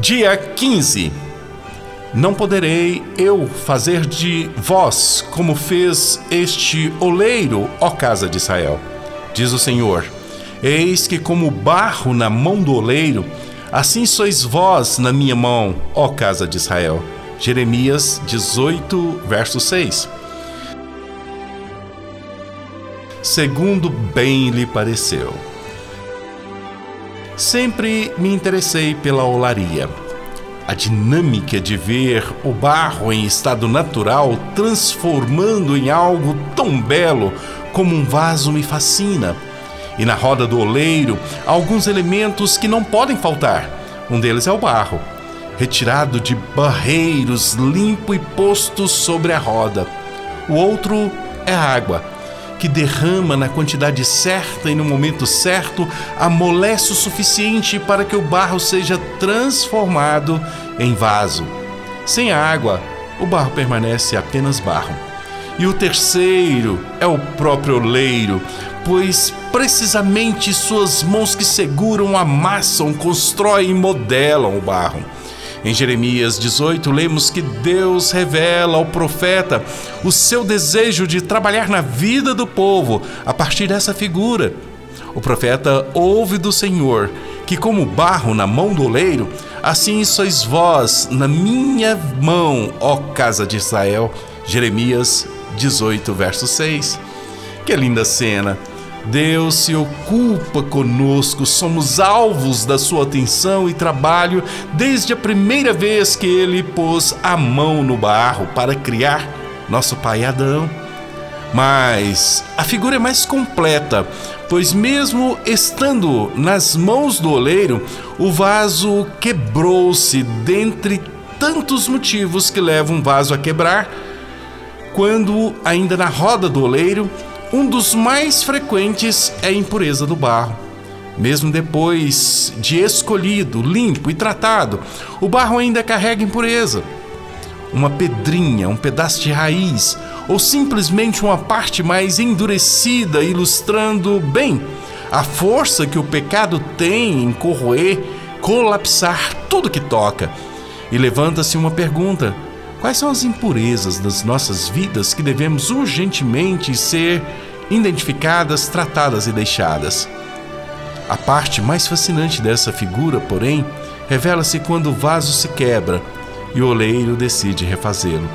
Dia 15. Não poderei eu fazer de vós como fez este oleiro, ó casa de Israel. Diz o Senhor: Eis que, como barro na mão do oleiro, assim sois vós na minha mão, ó casa de Israel. Jeremias 18, verso 6. Segundo bem lhe pareceu. Sempre me interessei pela olaria. A dinâmica de ver o barro em estado natural transformando em algo tão belo como um vaso me fascina. E na roda do oleiro, há alguns elementos que não podem faltar. Um deles é o barro, retirado de barreiros, limpo e posto sobre a roda. O outro é a água que derrama na quantidade certa e no momento certo, amolece o suficiente para que o barro seja transformado em vaso. Sem água, o barro permanece apenas barro. E o terceiro é o próprio oleiro, pois precisamente suas mãos que seguram, amassam, constroem e modelam o barro. Em Jeremias 18, lemos que Deus revela ao profeta o seu desejo de trabalhar na vida do povo a partir dessa figura. O profeta ouve do Senhor que, como barro na mão do oleiro, assim sois vós na minha mão, ó casa de Israel. Jeremias 18, verso 6. Que linda cena! Deus se ocupa conosco, somos alvos da sua atenção e trabalho desde a primeira vez que ele pôs a mão no barro para criar nosso pai Adão. Mas a figura é mais completa, pois, mesmo estando nas mãos do oleiro, o vaso quebrou-se dentre tantos motivos que levam um vaso a quebrar. Quando, ainda na roda do oleiro, um dos mais frequentes é a impureza do barro. Mesmo depois de escolhido, limpo e tratado, o barro ainda carrega impureza. Uma pedrinha, um pedaço de raiz ou simplesmente uma parte mais endurecida, ilustrando bem a força que o pecado tem em corroer, colapsar tudo que toca. E levanta-se uma pergunta: Quais são as impurezas das nossas vidas que devemos urgentemente ser identificadas, tratadas e deixadas? A parte mais fascinante dessa figura, porém, revela-se quando o vaso se quebra e o oleiro decide refazê-lo.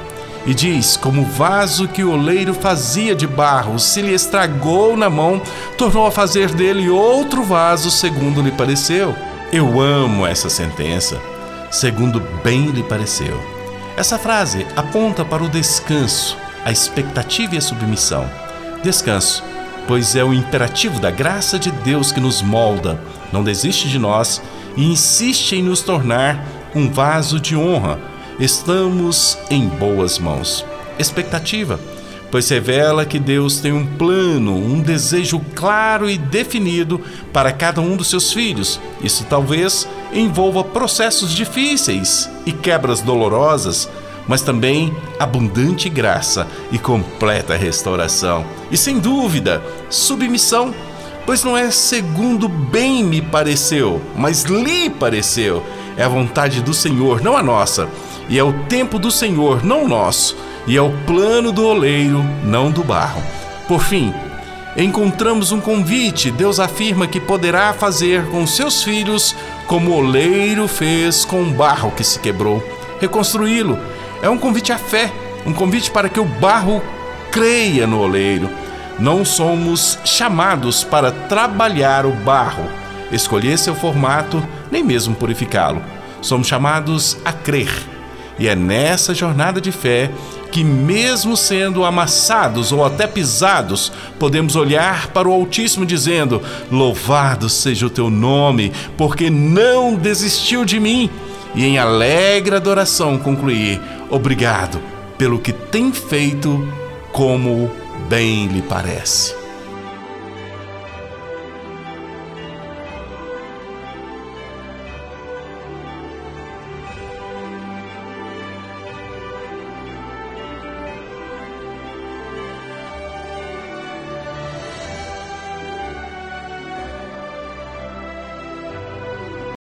E diz: como o vaso que o oleiro fazia de barro se lhe estragou na mão, tornou a fazer dele outro vaso segundo lhe pareceu. Eu amo essa sentença, segundo bem lhe pareceu. Essa frase aponta para o descanso, a expectativa e a submissão. Descanso, pois é o imperativo da graça de Deus que nos molda, não desiste de nós e insiste em nos tornar um vaso de honra. Estamos em boas mãos. Expectativa, pois revela que Deus tem um plano, um desejo claro e definido para cada um dos seus filhos. Isso talvez envolva processos difíceis e quebras dolorosas, mas também abundante graça e completa restauração. E sem dúvida, submissão, pois não é segundo bem me pareceu, mas lhe pareceu. É a vontade do Senhor, não a nossa, e é o tempo do Senhor, não nosso e é o plano do oleiro, não do barro. Por fim, encontramos um convite. Deus afirma que poderá fazer com seus filhos como o oleiro fez com o barro que se quebrou, reconstruí-lo. É um convite à fé, um convite para que o barro creia no oleiro. Não somos chamados para trabalhar o barro, escolher seu formato, nem mesmo purificá-lo. Somos chamados a crer. E é nessa jornada de fé que, mesmo sendo amassados ou até pisados, podemos olhar para o Altíssimo dizendo: Louvado seja o teu nome, porque não desistiu de mim. E em alegre adoração concluir: Obrigado pelo que tem feito, como bem lhe parece.